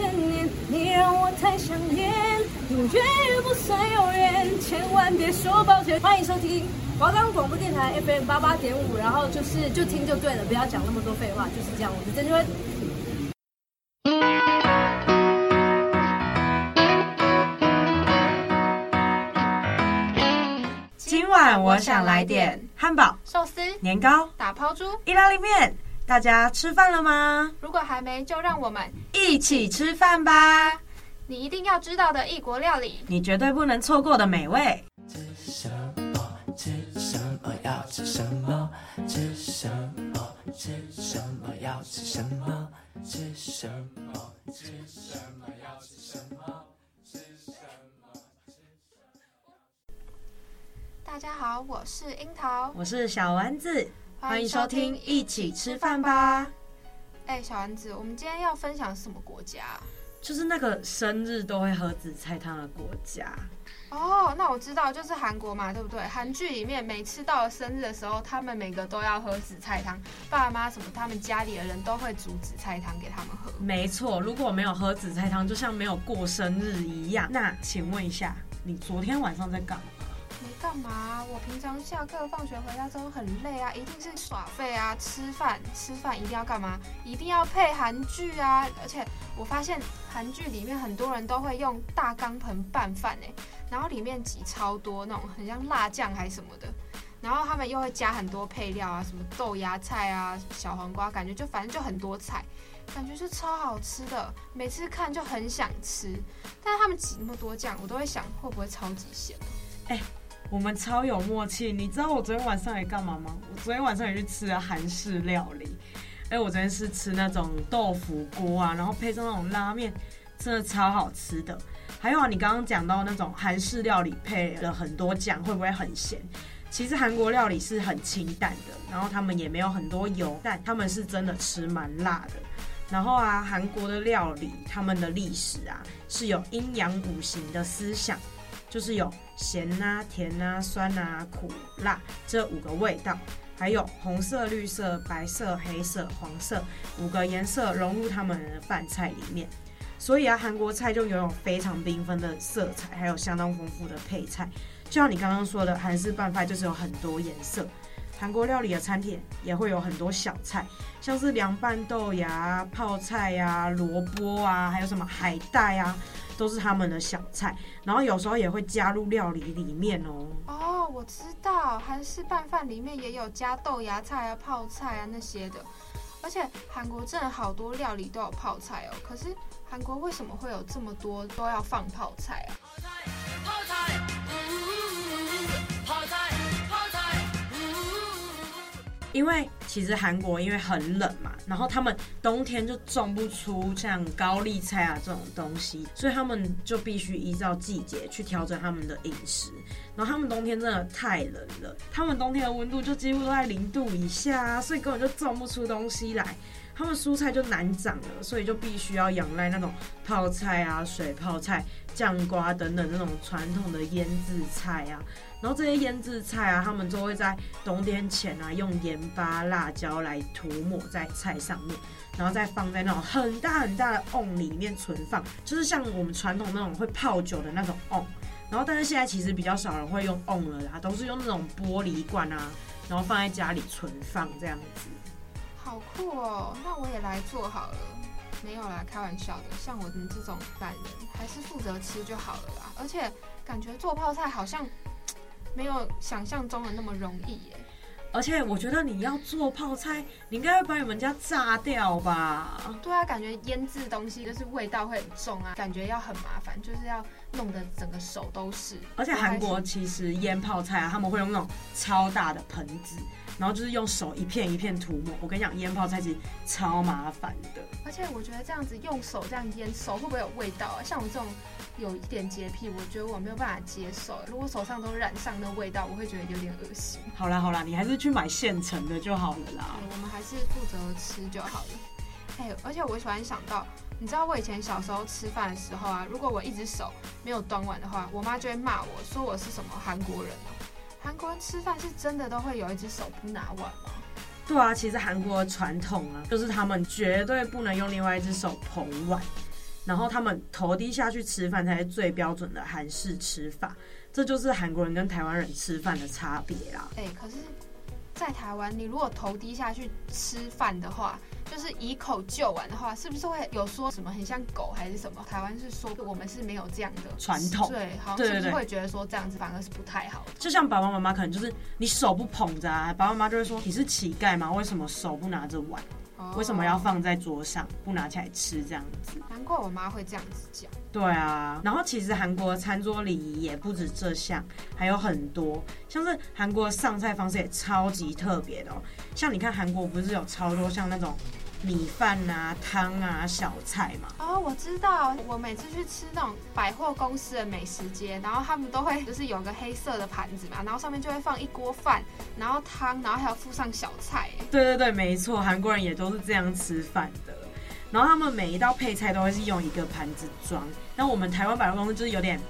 千年，你让我太想念，永远也不算永远，千万别说抱歉。欢迎收听华冈广播电台 FM 八八点五，然后就是就听就对了，不要讲那么多废话，就是这样。我是曾芊葳。今晚我想来点汉堡、寿司、年糕、打抛猪、意大利面。大家吃饭了吗？如果还没，就让我们一起吃饭吧！你一定要知道的异国料理，你绝对不能错过的美味。吃什么？吃什么？要吃什么？吃什么？吃什么？要吃什么？吃什么？吃什么？要吃什么？吃什么？大家好，我是樱桃，我是小丸子。欢迎收听，一起吃饭吧。哎，小丸子，我们今天要分享什么国家？就是那个生日都会喝紫菜汤的国家。哦，那我知道，就是韩国嘛，对不对？韩剧里面每次到了生日的时候，他们每个都要喝紫菜汤，爸妈什么，他们家里的人都会煮紫菜汤给他们喝。没错，如果没有喝紫菜汤，就像没有过生日一样。那请问一下，你昨天晚上在干嘛？干嘛，我平常下课放学回家之后很累啊，一定是耍废啊，吃饭吃饭一定要干嘛？一定要配韩剧啊！而且我发现韩剧里面很多人都会用大钢盆拌饭哎，然后里面挤超多那种很像辣酱还是什么的，然后他们又会加很多配料啊，什么豆芽菜啊、小黄瓜，感觉就反正就很多菜，感觉是超好吃的，每次看就很想吃。但是他们挤那么多酱，我都会想会不会超级咸？哎。我们超有默契，你知道我昨天晚上也干嘛吗？我昨天晚上也去吃了韩式料理。哎，我昨天是吃那种豆腐锅啊，然后配上那种拉面，真的超好吃的。还有啊，你刚刚讲到那种韩式料理配了很多酱，会不会很咸？其实韩国料理是很清淡的，然后他们也没有很多油，但他们是真的吃蛮辣的。然后啊，韩国的料理，他们的历史啊，是有阴阳五行的思想。就是有咸啊、甜啊、酸啊、苦、辣这五个味道，还有红色、绿色、白色、黑色、黄色五个颜色融入他们的饭菜里面，所以啊，韩国菜就拥有非常缤纷的色彩，还有相当丰富的配菜。就像你刚刚说的，韩式拌饭就是有很多颜色。韩国料理的餐点也会有很多小菜，像是凉拌豆芽、泡菜呀、啊、萝卜啊，还有什么海带啊。都是他们的小菜，然后有时候也会加入料理里面哦。哦，我知道，韩式拌饭里面也有加豆芽菜啊、泡菜啊那些的。而且韩国真的好多料理都有泡菜哦。可是韩国为什么会有这么多都要放泡菜啊？泡菜，泡菜。因为其实韩国因为很冷嘛，然后他们冬天就种不出像高丽菜啊这种东西，所以他们就必须依照季节去调整他们的饮食。然后他们冬天真的太冷了，他们冬天的温度就几乎都在零度以下，所以根本就种不出东西来。他们蔬菜就难长了，所以就必须要仰赖那种泡菜啊、水泡菜、酱瓜等等那种传统的腌制菜啊。然后这些腌制菜啊，他们都会在冬天前啊，用盐巴、辣椒来涂抹在菜上面，然后再放在那种很大很大的瓮里面存放，就是像我们传统那种会泡酒的那种瓮。然后，但是现在其实比较少人会用瓮了啦，都是用那种玻璃罐啊，然后放在家里存放这样子。好酷哦！那我也来做好了。没有啦，开玩笑的。像我们这种懒人，还是负责吃就好了啦。而且感觉做泡菜好像没有想象中的那么容易耶。而且我觉得你要做泡菜，你应该会把你们家炸掉吧？对啊，感觉腌制东西就是味道会很重啊，感觉要很麻烦，就是要弄得整个手都是。而且韩国其实腌泡菜啊，他们会用那种超大的盆子。然后就是用手一片一片涂抹。我跟你讲，腌泡菜其实超麻烦的。而且我觉得这样子用手这样腌，手会不会有味道啊？像我这种有一点洁癖，我觉得我没有办法接受。如果手上都染上那味道，我会觉得有点恶心。好啦好啦，你还是去买现成的就好了啦。我们还是负责吃就好了。哎，而且我喜欢想到，你知道我以前小时候吃饭的时候啊，如果我一只手没有端碗的话，我妈就会骂我说我是什么韩国人哦。韩国人吃饭是真的都会有一只手不拿碗吗？对啊，其实韩国的传统啊，就是他们绝对不能用另外一只手捧碗。然后他们头低下去吃饭才是最标准的韩式吃法，这就是韩国人跟台湾人吃饭的差别啦。哎、欸，可是，在台湾，你如果头低下去吃饭的话，就是以口就完的话，是不是会有说什么很像狗还是什么？台湾是说我们是没有这样的传统，对，好像是不是会觉得说这样子反而是不太好的？就像爸爸妈妈可能就是你手不捧着啊，爸爸妈妈就会说你是乞丐吗？为什么手不拿着碗？为什么要放在桌上，不拿起来吃这样子？难怪我妈会这样子讲。对啊，然后其实韩国餐桌礼仪也不止这项，还有很多，像是韩国的上菜方式也超级特别的哦。像你看韩国不是有超多像那种。米饭啊，汤啊，小菜嘛。哦，我知道，我每次去吃那种百货公司的美食街，然后他们都会就是有个黑色的盘子嘛，然后上面就会放一锅饭，然后汤，然后还要附上小菜。对对对，没错，韩国人也都是这样吃饭的。然后他们每一道配菜都会是用一个盘子装，那我们台湾百货公司就是有点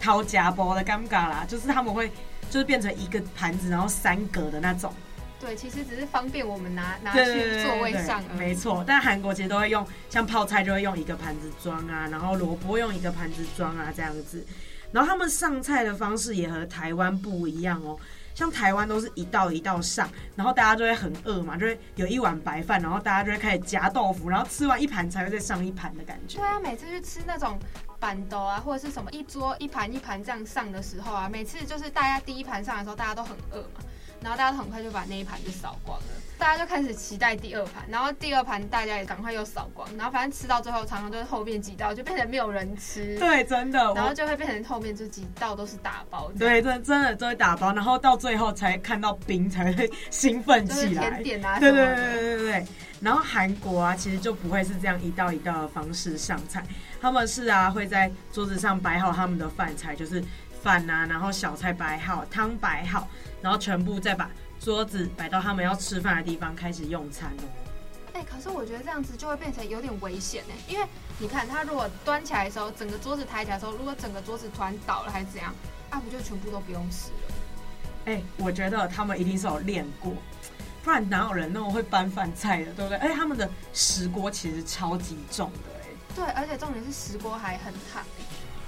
掏夹包的尴尬啦，就是他们会就是变成一个盘子，然后三格的那种。对，其实只是方便我们拿拿去座位上而已。没错，但韩国其实都会用，像泡菜就会用一个盘子装啊，然后萝卜用一个盘子装啊，这样子。然后他们上菜的方式也和台湾不一样哦。像台湾都是一道一道上，然后大家就会很饿嘛，就会有一碗白饭，然后大家就会开始夹豆腐，然后吃完一盘才会再上一盘的感觉。对啊，每次去吃那种板豆啊，或者是什么一桌一盘一盘这样上的时候啊，每次就是大家第一盘上的时候，大家都很饿嘛。然后大家很快就把那一盘就扫光了，大家就开始期待第二盘，然后第二盘大家也赶快又扫光，然后反正吃到最后，常常都是后面几道就变成没有人吃。对，真的。然后就会变成后面这几道都是打包。对，真真的都会打包，然后到最后才看到冰才会兴奋起来。甜点啊，对对对对对对。然后韩国啊，其实就不会是这样一道一道的方式上菜，他们是啊会在桌子上摆好他们的饭菜，就是饭啊，然后小菜摆好，汤摆好。然后全部再把桌子摆到他们要吃饭的地方，开始用餐哦。哎，可是我觉得这样子就会变成有点危险呢，因为你看他如果端起来的时候，整个桌子抬起来的时候，如果整个桌子突然倒了还是怎样，啊不就全部都不用吃了？哎，我觉得他们一定是有练过，不然哪有人那么会搬饭菜的，对不对？哎，他们的石锅其实超级重的，哎。对，而且重点是石锅还很烫，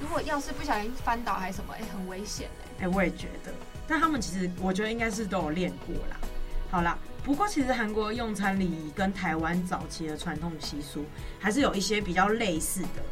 如果要是不小心翻倒还是什么，哎，很危险哎。哎，我也觉得。但他们其实，我觉得应该是都有练过啦。好啦，不过其实韩国用餐礼仪跟台湾早期的传统习俗还是有一些比较类似的，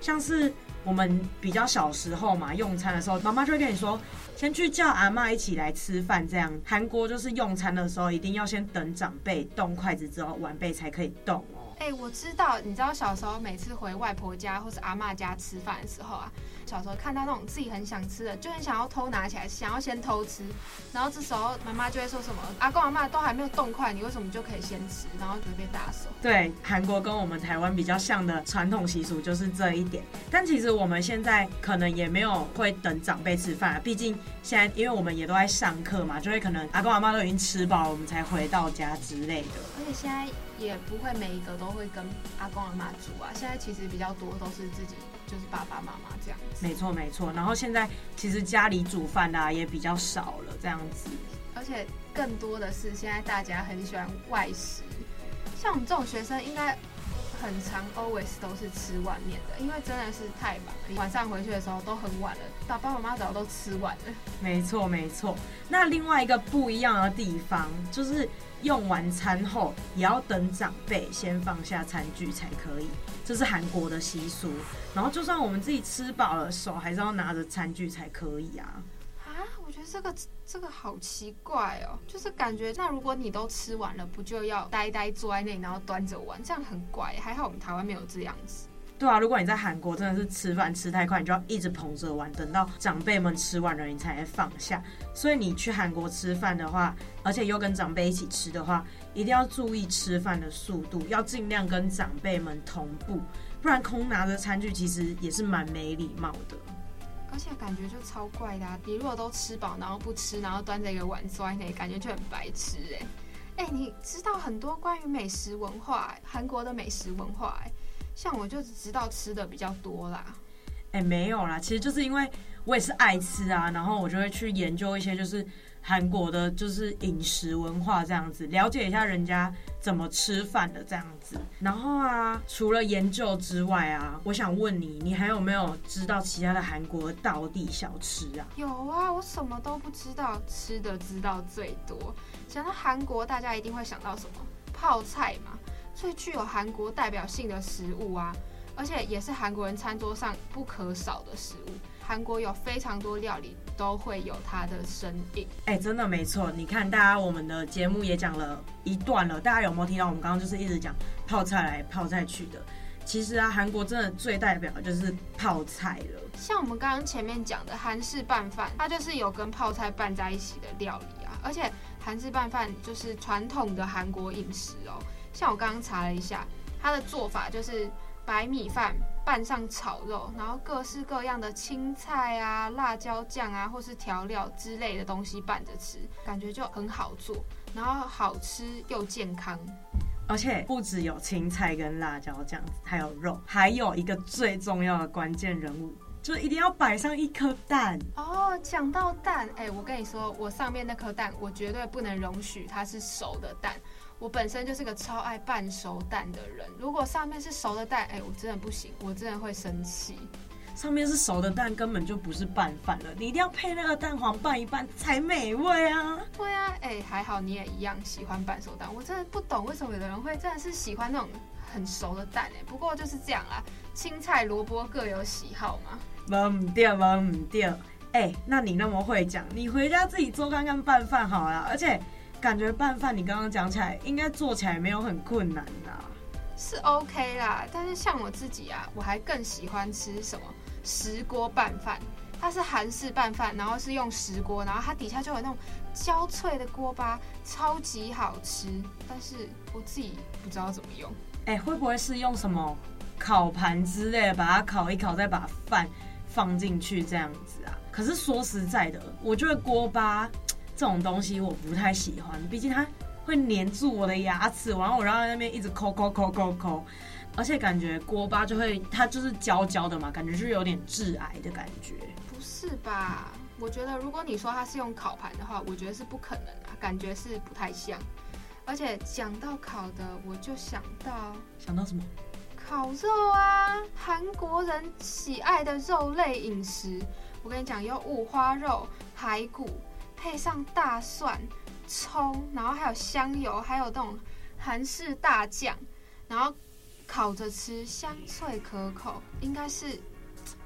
像是我们比较小时候嘛，用餐的时候，妈妈就会跟你说，先去叫阿妈一起来吃饭。这样，韩国就是用餐的时候，一定要先等长辈动筷子之后，晚辈才可以动。哎，我知道，你知道小时候每次回外婆家或是阿妈家吃饭的时候啊。小时候看到那种自己很想吃的，就很想要偷拿起来，想要先偷吃。然后这时候妈妈就会说什么：“阿公阿妈都还没有动筷，你为什么就可以先吃？”然后就会被打手。对，韩国跟我们台湾比较像的传统习俗就是这一点。但其实我们现在可能也没有会等长辈吃饭啊，毕竟现在因为我们也都在上课嘛，就会可能阿公阿妈都已经吃饱了，我们才回到家之类的。而且现在也不会每一个都会跟阿公阿妈住啊，现在其实比较多都是自己。就是爸爸妈妈这样子，没错没错。然后现在其实家里煮饭啊也比较少了，这样子。而且更多的是现在大家很喜欢外食，像我们这种学生应该很常 always 都是吃外面的，因为真的是太忙，晚上回去的时候都很晚了，爸爸妈妈早都吃完了。没错没错。那另外一个不一样的地方就是。用完餐后也要等长辈先放下餐具才可以，这是韩国的习俗。然后就算我们自己吃饱了，手还是要拿着餐具才可以啊。觉得这个这个好奇怪哦，就是感觉那如果你都吃完了，不就要呆呆坐在那里，然后端着碗，这样很怪。还好我们台湾没有这样子。对啊，如果你在韩国真的是吃饭吃太快，你就要一直捧着碗，等到长辈们吃完了，你才放下。所以你去韩国吃饭的话，而且又跟长辈一起吃的话，一定要注意吃饭的速度，要尽量跟长辈们同步，不然空拿着餐具其实也是蛮没礼貌的。而且感觉就超怪的啊，你如果都吃饱，然后不吃，然后端着一个碗坐在那，感觉就很白痴哎。哎，你知道很多关于美食文化，韩国的美食文化哎。像我就只知道吃的比较多啦，哎、欸，没有啦，其实就是因为我也是爱吃啊，然后我就会去研究一些就是韩国的就是饮食文化这样子，了解一下人家怎么吃饭的这样子。然后啊，除了研究之外啊，我想问你，你还有没有知道其他的韩国道地小吃啊？有啊，我什么都不知道，吃的知道最多。想到韩国，大家一定会想到什么？泡菜嘛，最具有韩国代表性的食物啊，而且也是韩国人餐桌上不可少的食物。韩国有非常多料理都会有它的身影，哎、欸，真的没错。你看，大家我们的节目也讲了一段了，大家有没有听到？我们刚刚就是一直讲泡菜来泡菜去的。其实啊，韩国真的最代表的就是泡菜了。像我们刚刚前面讲的韩式拌饭，它就是有跟泡菜拌在一起的料理啊。而且韩式拌饭就是传统的韩国饮食哦。像我刚刚查了一下，它的做法就是。白米饭拌上炒肉，然后各式各样的青菜啊、辣椒酱啊，或是调料之类的东西拌着吃，感觉就很好做，然后好吃又健康。而且不只有青菜跟辣椒酱，还有肉，还有一个最重要的关键人物，就是一定要摆上一颗蛋。哦，讲到蛋，哎，我跟你说，我上面那颗蛋，我绝对不能容许它是熟的蛋。我本身就是个超爱半熟蛋的人，如果上面是熟的蛋，哎、欸，我真的不行，我真的会生气。上面是熟的蛋，根本就不是拌饭了，你一定要配那个蛋黄拌一拌才美味啊！对啊，哎、欸，还好你也一样喜欢半熟蛋，我真的不懂为什么有的人会真的是喜欢那种很熟的蛋哎。不过就是这样啊，青菜萝卜各有喜好嘛。忘唔掉，忘唔掉。哎，那你那么会讲，你回家自己做看看拌饭好了，而且。感觉拌饭，你刚刚讲起来应该做起来没有很困难呐、啊，是 OK 啦。但是像我自己啊，我还更喜欢吃什么石锅拌饭。它是韩式拌饭，然后是用石锅，然后它底下就有那种焦脆的锅巴，超级好吃。但是我自己不知道怎么用。哎、欸，会不会是用什么烤盘之类的，把它烤一烤，再把饭放进去这样子啊？可是说实在的，我觉得锅巴。这种东西我不太喜欢，毕竟它会黏住我的牙齿，然后我让它在那边一直抠抠抠抠抠，而且感觉锅巴就会它就是焦焦的嘛，感觉就是有点致癌的感觉。不是吧？我觉得如果你说它是用烤盘的话，我觉得是不可能啊，感觉是不太像。而且讲到烤的，我就想到想到什么？烤肉啊，韩国人喜爱的肉类饮食。我跟你讲，有五花肉、排骨。配上大蒜、葱，然后还有香油，还有这种韩式大酱，然后烤着吃，香脆可口，应该是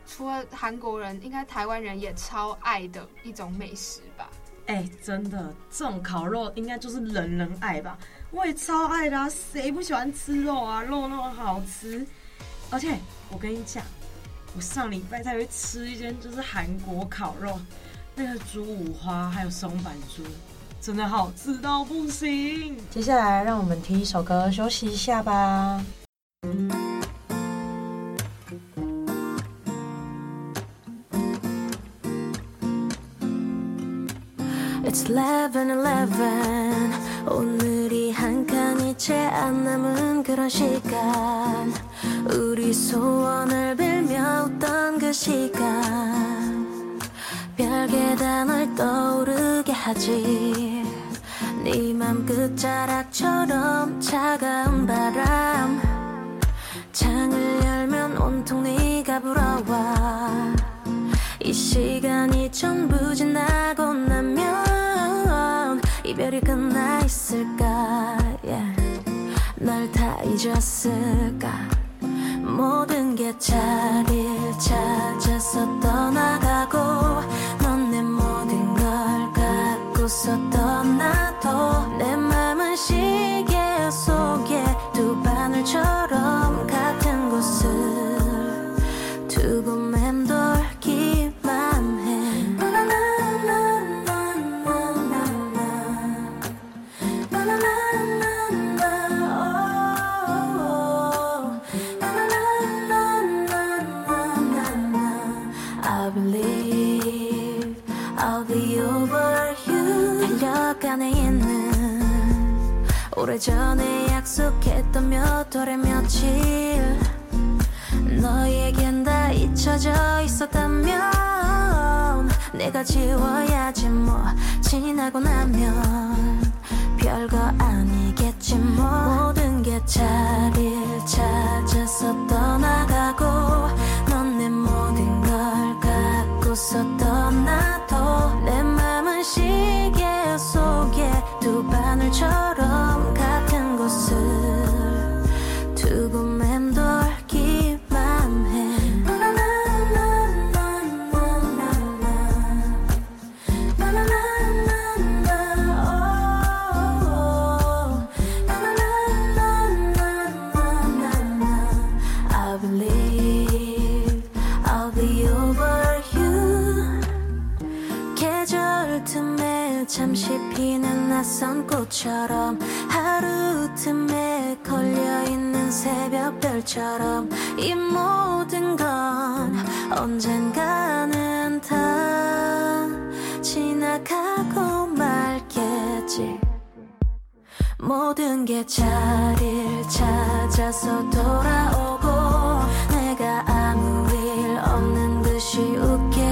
除了韩国人，应该台湾人也超爱的一种美食吧？哎、真的，这种烤肉应该就是人人爱吧？我也超爱的，谁不喜欢吃肉啊？肉那么好吃，而且我跟你讲，我上礼拜才去吃一间就是韩国烤肉。那个猪五花还有松板猪，真的好吃到不行。接下来让我们听一首歌休息一下吧。It's eleven eleven. 오늘이 한 칸이 채 안 남은 그런 시간. 우리 소원을 빌며 웃던 그 시간. 별 계단을 떠오르게 하지. 네맘 끝자락처럼 차가운 바람. 창을 열면 온통 네가 불어와. 이 시간이 전부 지나고 나면 이별이 끝나 있을까? Yeah. 널다 잊었을까 모든 게 자리를 찾아서 떠나가고 넌 내 모든 걸 갖고서 떠나도 내맘 오래전에 약속했던 몇 월의 며칠 너에겐 다 잊혀져 있었다면 내가 지워야지 뭐 지나고 나면 별거 아니겠지 뭐. 모든 게 자리를 찾아서 떠나가고 넌 내 모든 걸 갖고서 떠나도 내 맘은 시계 속에 두 바늘처럼 꽃처럼 하루 틈에 걸려있는 새벽별처럼 이 모든 건 언젠가는 다 지나가고 말겠지. 모든 게 자리를 찾아서 돌아오고 내가 아무 일 없는 듯이 웃게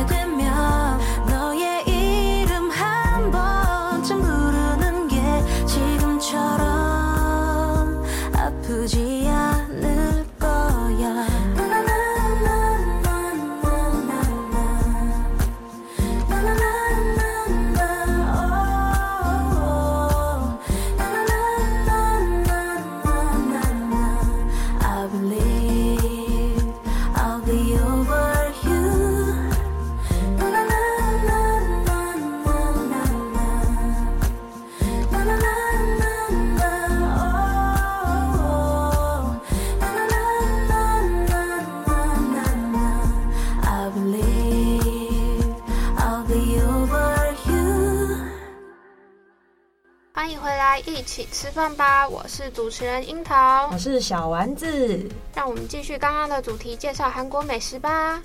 来，一起吃饭吧！我是主持人樱桃我，是小丸子。让我们继续刚刚的主题，介绍韩国美食吧。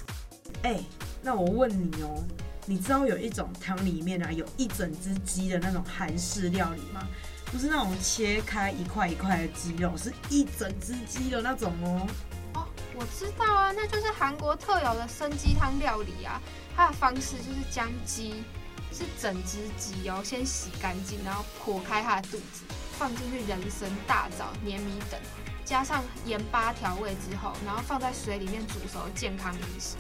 哎、那我问你哦，你知道有一种汤里面啊有一整只鸡的那种韩式料理吗？不是那种切开一块一块的鸡肉，是一整只鸡的那种哦。哦，我知道啊，那就是韩国特有的生鸡汤料理啊。它的方式就是将鸡是整只鸡哦，先洗干净，然后剖开它的肚子，放进去人参、大枣、黏米等，加上盐巴调味之后，然后放在水里面煮熟，健康饮食。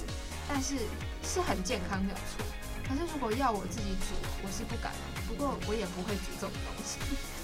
但是是很健康，没有错。可是如果要我自己煮，我是不敢的。不过我也不会煮这种东西。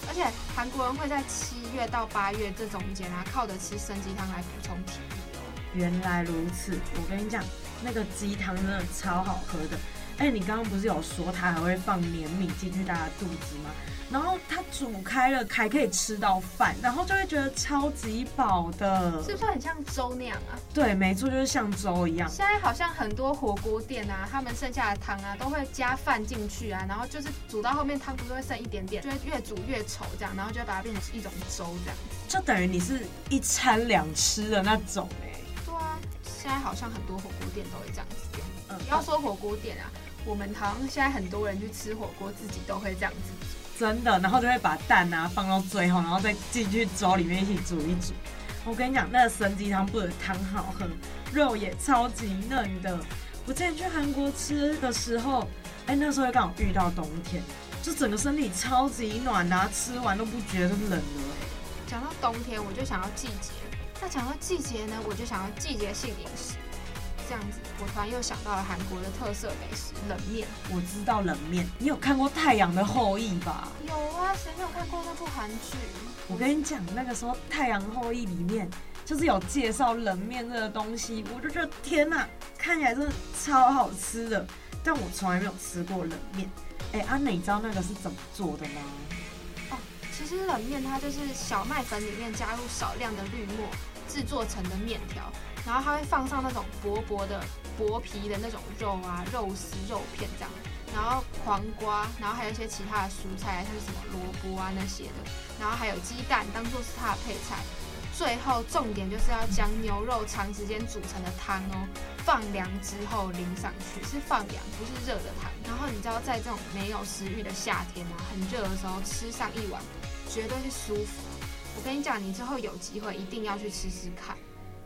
而且韩国人会在七月到八月这中间啊，靠着吃生鸡汤来补充体力哦。原来如此，我跟你讲，那个鸡汤真的超好喝的。哎、你刚刚不是有说它还会放黏米进去大家肚子吗？然后它煮开了还可以吃到饭，然后就会觉得超级饱的。是不是很像粥那样啊？对，没错，就是像粥一样。现在好像很多火锅店啊，他们剩下的汤啊，都会加饭进去啊，然后就是煮到后面汤不是会剩一点点，就会越煮越稠这样，然后就会把它变成一种粥这样。就等于你是一餐两吃的那种哎、对啊，现在好像很多火锅店都会这样子用。嗯不要说火锅店啊，我们好像现在很多人去吃火锅，自己都会这样子煮。真的，然后就会把蛋啊放到最后，然后再进去粥里面一起煮一煮。我跟你讲，那个参鸡汤不止汤好喝，肉也超级嫩的。我之前去韩国吃的时候，哎，那时候刚好遇到冬天，就整个身体超级暖啊，吃完都不觉得冷了。讲到冬天，我就想要季节。那讲到季节呢，我就想要季节性饮食。这样子，我突然又想到了韩国的特色美食冷面。我知道冷面，你有看过《太阳的后裔》吧？有啊，谁没有看过那部韩剧？我跟你讲，那个时候《太阳后裔》里面就是有介绍冷面这个东西，我就觉得天哪，看起来真的超好吃的。但我从来没有吃过冷面。哎，安美，你知道那个是怎么做的吗？其实冷面它就是小麦粉里面加入少量的绿末制作成的面条。然后它会放上那种薄薄的薄皮的那种肉啊，肉丝、肉片这样，然后黄瓜，然后还有一些其他的蔬菜，像什么萝卜啊那些的，然后还有鸡蛋当做是它的配菜。最后重点就是要将牛肉长时间煮成的汤哦，放凉之后淋上去，是放凉，不是热的汤。然后你知道在这种没有食欲的夏天啊，很热的时候吃上一碗，绝对是舒服。我跟你讲，你之后有机会一定要去吃吃看。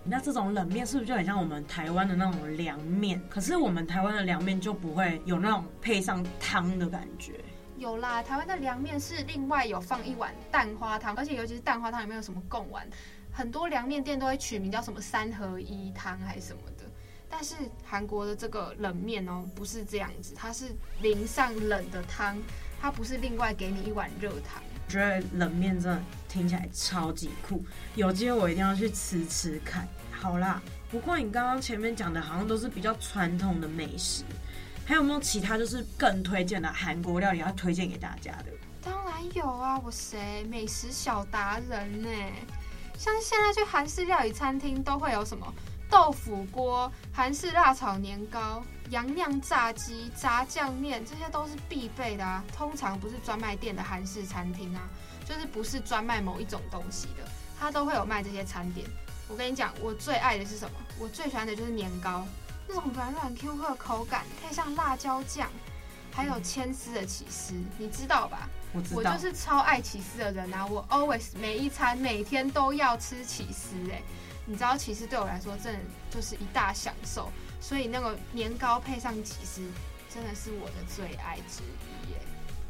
那这种冷面是不是就很像我们台湾的那种凉面？可是我们台湾的凉面就不会有那种配上汤的感觉。有啦，台湾的凉面是另外有放一碗蛋花汤，而且尤其是蛋花汤里面有什么贡丸，很多凉面店都会取名叫什么三合一汤还是什么的。但是韩国的这个冷面哦，不是这样子，它是淋上冷的汤，它不是另外给你一碗热汤。觉得冷面真的听起来超级酷，有机会我一定要去吃吃看。好啦，不过你刚刚前面讲的好像都是比较传统的美食。还有没有其他就是更推荐的韩国料理要推荐给大家的？当然有啊，我谁美食小达人呢？像现在去韩式料理餐厅都会有什么豆腐锅、韩式辣炒年糕、洋酿炸鸡、炸酱面，这些都是必备的啊。通常不是专卖店的韩式餐厅啊，就是不是专卖某一种东西的，它都会有卖这些餐点。我跟你讲，我最爱的是什么？我最喜欢的就是年糕。那种软软 Q Q 的口感，配上辣椒酱，还有千丝的起司，你知道吧？我知道，我就是超爱起司的人啊！我 always 每一餐每天都要吃起司哎，你知道起司对我来说真的就是一大享受，所以那个年糕配上起司真的是我的最爱之一耶。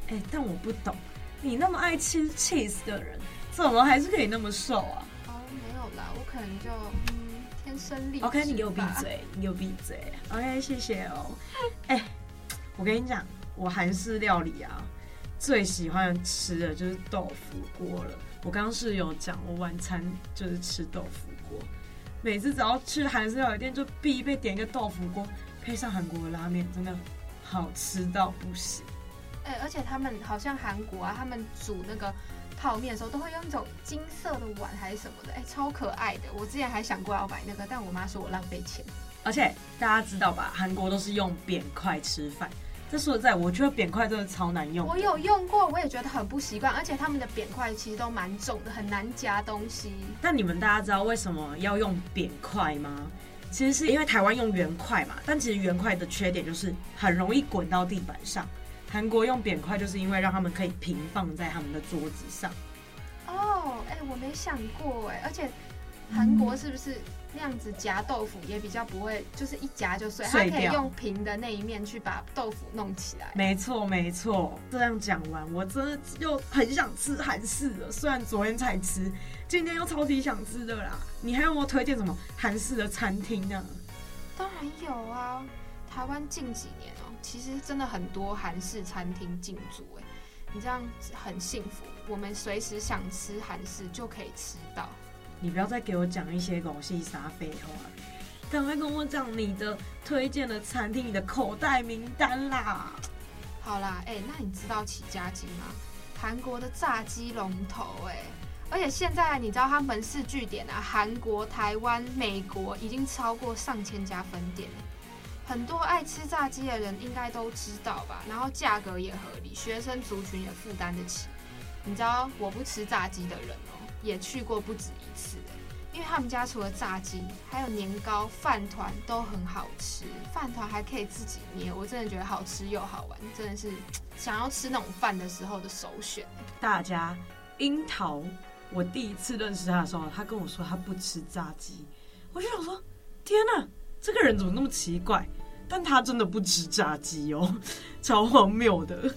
哎，但我不懂，你那么爱吃 cheese 的人，怎么还是可以那么瘦啊？哦，没有啦，我可能就。OK，你给我闭嘴，你给我闭嘴。OK，谢谢哦。哎、欸，我跟你讲，我韩式料理啊，最喜欢吃的就是豆腐锅了。我刚刚是有讲，我晚餐就是吃豆腐锅。每次只要去韩式料理店，就必备点一个豆腐锅，配上韩国的拉面，真的好吃到不行。哎、欸，而且他们好像韩国啊，他们煮那个。泡面的时候都会用一种金色的碗还是什么的，哎，超可爱的。我之前还想过要买那个，但我妈说我浪费钱。而且大家知道吧，韩国都是用扁筷吃饭。这说实在，我觉得扁块真的超难用。我有用过，我也觉得很不习惯。而且他们的扁块其实都蛮重的，很难夹东西。那你们大家知道为什么要用扁块吗？其实是因为台湾用圆块嘛，但其实圆块的缺点就是很容易滚到地板上。韩国用扁块，就是因为让他们可以平放在他们的桌子上。哦，哎，我没想过哎，而且韩国是不是那样子夹豆腐也比较不会，就是一夹就碎，碎。它可以用平的那一面去把豆腐弄起来。没错，没错。这样讲完，我真的又很想吃韩式的，虽然昨天才吃，今天又超级想吃的啦。你还有没有推荐什么韩式的餐厅呢？当然有啊，台湾近几年哦。其实真的很多韩式餐厅进驻，哎，你这样子很幸福，我们随时想吃韩式就可以吃到。你不要再给我讲一些狗屁啥废话，赶快跟我讲你的推荐的餐厅，你的口袋名单啦。好啦，哎，那你知道起家鸡吗？韩国的炸鸡龙头，哎，而且现在你知道它门市据点啊，韩国、台湾、美国已经超过上千家分店。很多爱吃炸鸡的人应该都知道吧，然后价格也合理，学生族群也负担得起。你知道我不吃炸鸡的人哦，也去过不止一次，因为他们家除了炸鸡，还有年糕、饭团都很好吃，饭团还可以自己捏，我真的觉得好吃又好玩，真的是想要吃那种饭的时候的首选。大家，樱桃，我第一次认识他的时候，他跟我说他不吃炸鸡，我就想说，天哪，这个人怎么那么奇怪？但他真的不吃炸鸡哦，超荒谬的。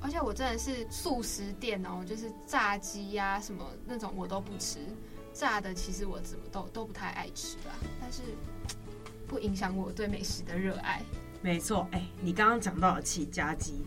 而且我真的是素食店哦，就是炸鸡呀、什么那种我都不吃，炸的其实我怎么都都不太爱吃啦。但是不影响我对美食的热爱。没错，哎、你刚刚讲到的起家鸡，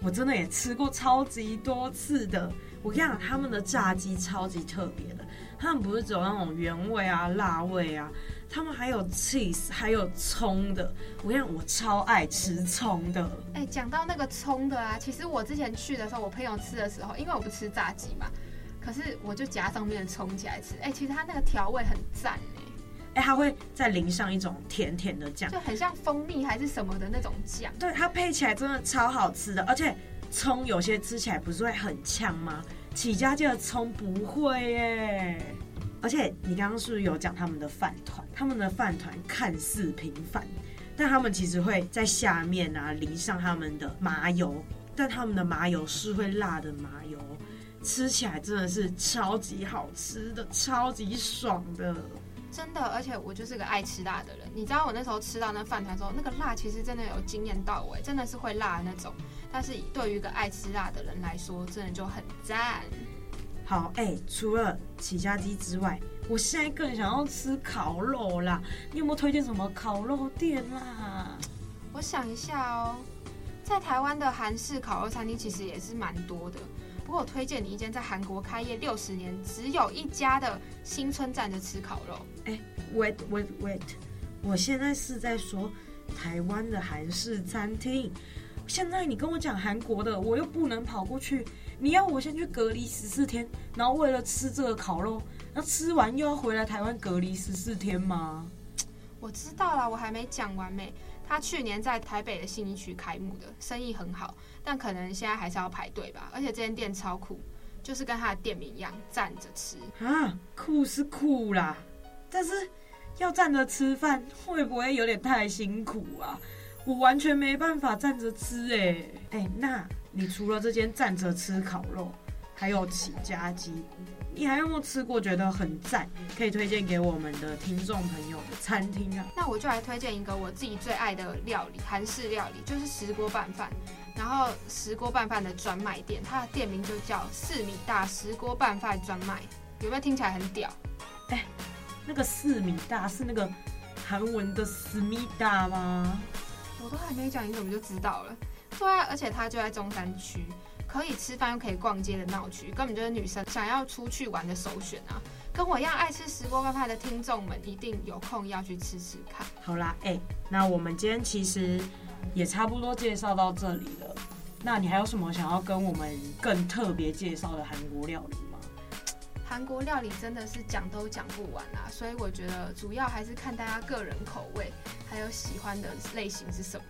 我真的也吃过超级多次的。我跟你讲，他们的炸鸡超级特别的，他们不是只有那种原味啊、辣味啊。他们还有 cheese，还有葱的。我跟你讲，我超爱吃葱的。哎、欸，讲到那个葱的啊，其实我之前去的时候，我朋友吃的时候，因为我不吃炸鸡嘛，可是我就夹上面的葱起来吃。哎、欸，其实它那个调味很赞哎。它会再淋上一种甜甜的酱，就很像蜂蜜还是什么的那种酱。对，它配起来真的超好吃的，而且葱有些吃起来不是会很呛吗？起家鸡的葱不会耶。而且你刚刚是不是有讲他们的饭团？他们的饭团看似平凡，但他们其实会在下面啊淋上他们的麻油，但他们的麻油是会辣的麻油，吃起来真的是超级好吃的，超级爽的。真的，而且我就是个爱吃辣的人。你知道我那时候吃到那饭团之后，那个辣其实真的有惊艳到我，真的是会辣的那种。但是对于一个爱吃辣的人来说，真的就很赞。好，哎、欸，除了起家鸡之外，我现在更想要吃烤肉啦。你有没有推荐什么烤肉店啦？我想一下哦，在台湾的韩式烤肉餐厅其实也是蛮多的。不过我推荐你一间在韩国开业六十年，只有一家的新村站着吃烤肉。哎、欸，wait wait wait，我现在是在说台湾的韩式餐厅。现在你跟我讲韩国的，我又不能跑过去。你要我先去隔离十四天，然后为了吃这个烤肉，那吃完又要回来台湾隔离十四天吗？我知道了，我还没讲完没。他去年在台北的信义区开幕的，生意很好，但可能现在还是要排队吧。而且这间店超酷，就是跟他的店名一样，站着吃啊，酷是酷啦，但是要站着吃饭会不会有点太辛苦啊？我完全没办法站着吃哎、欸、哎、欸，那你除了这间站着吃烤肉，还有起家鸡。你还有没有吃过觉得很赞，可以推荐给我们的听众朋友的餐厅啊？那我就来推荐一个我自己最爱的料理，韩式料理，就是石锅拌饭。然后石锅拌饭的专卖店，它的店名就叫四米大石锅拌饭专卖。有没有听起来很屌？哎，那个四米大是那个韩文的思密达吗？我都还没讲，你怎么就知道了？对啊，而且它就在中山区。可以吃饭又可以逛街的闹区，根本就是女生想要出去玩的首选啊！跟我一样爱吃石锅拌饭的听众们，一定有空要去吃吃看。好啦，哎、那我们今天其实也差不多介绍到这里了。那你还有什么想要跟我们更特别介绍的韩国料理？韩国料理真的是讲都讲不完啊，所以我觉得主要还是看大家个人口味，还有喜欢的类型是什么。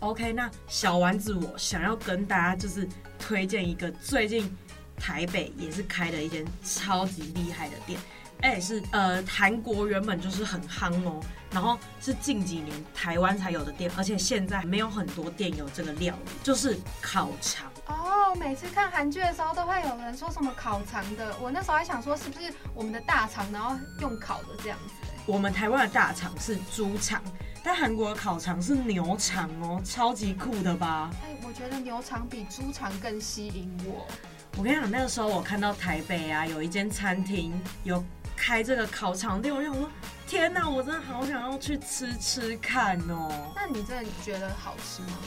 OK，那小丸子，我想要跟大家就是。推荐一个最近台北也是开的一间超级厉害的店，哎、是呃韩国原本就是很夯哦，然后是近几年台湾才有的店，而且现在没有很多店有这个料理，就是烤肠哦。每次看韩剧的时候都会有人说什么烤肠的，我那时候还想说是不是我们的大肠，然后用烤的这样子。我们台湾的大肠是猪肠。但韩国的烤肠是牛肠哦，超级酷的吧？哎，我觉得牛肠比猪肠更吸引我。我跟你讲，那个时候我看到台北啊有一间餐厅有开这个烤肠店，我想说，天哪，我真的好想要去吃吃看哦。那你真的觉得好吃吗？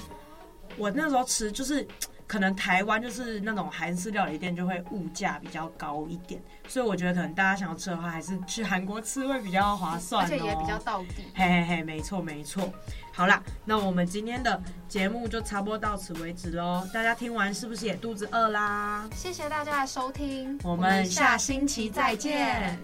我那时候吃就是。可能台湾就是那种韩式料理店，就会物价比较高一点，所以我觉得可能大家想要吃的话，还是去韩国吃会比较划算，哦，而且也比较到底。嘿嘿嘿，没错没错。好啦，那我们今天的节目就差不多到此为止喽。大家听完是不是也肚子饿啦？谢谢大家的收听，我们下星期再见。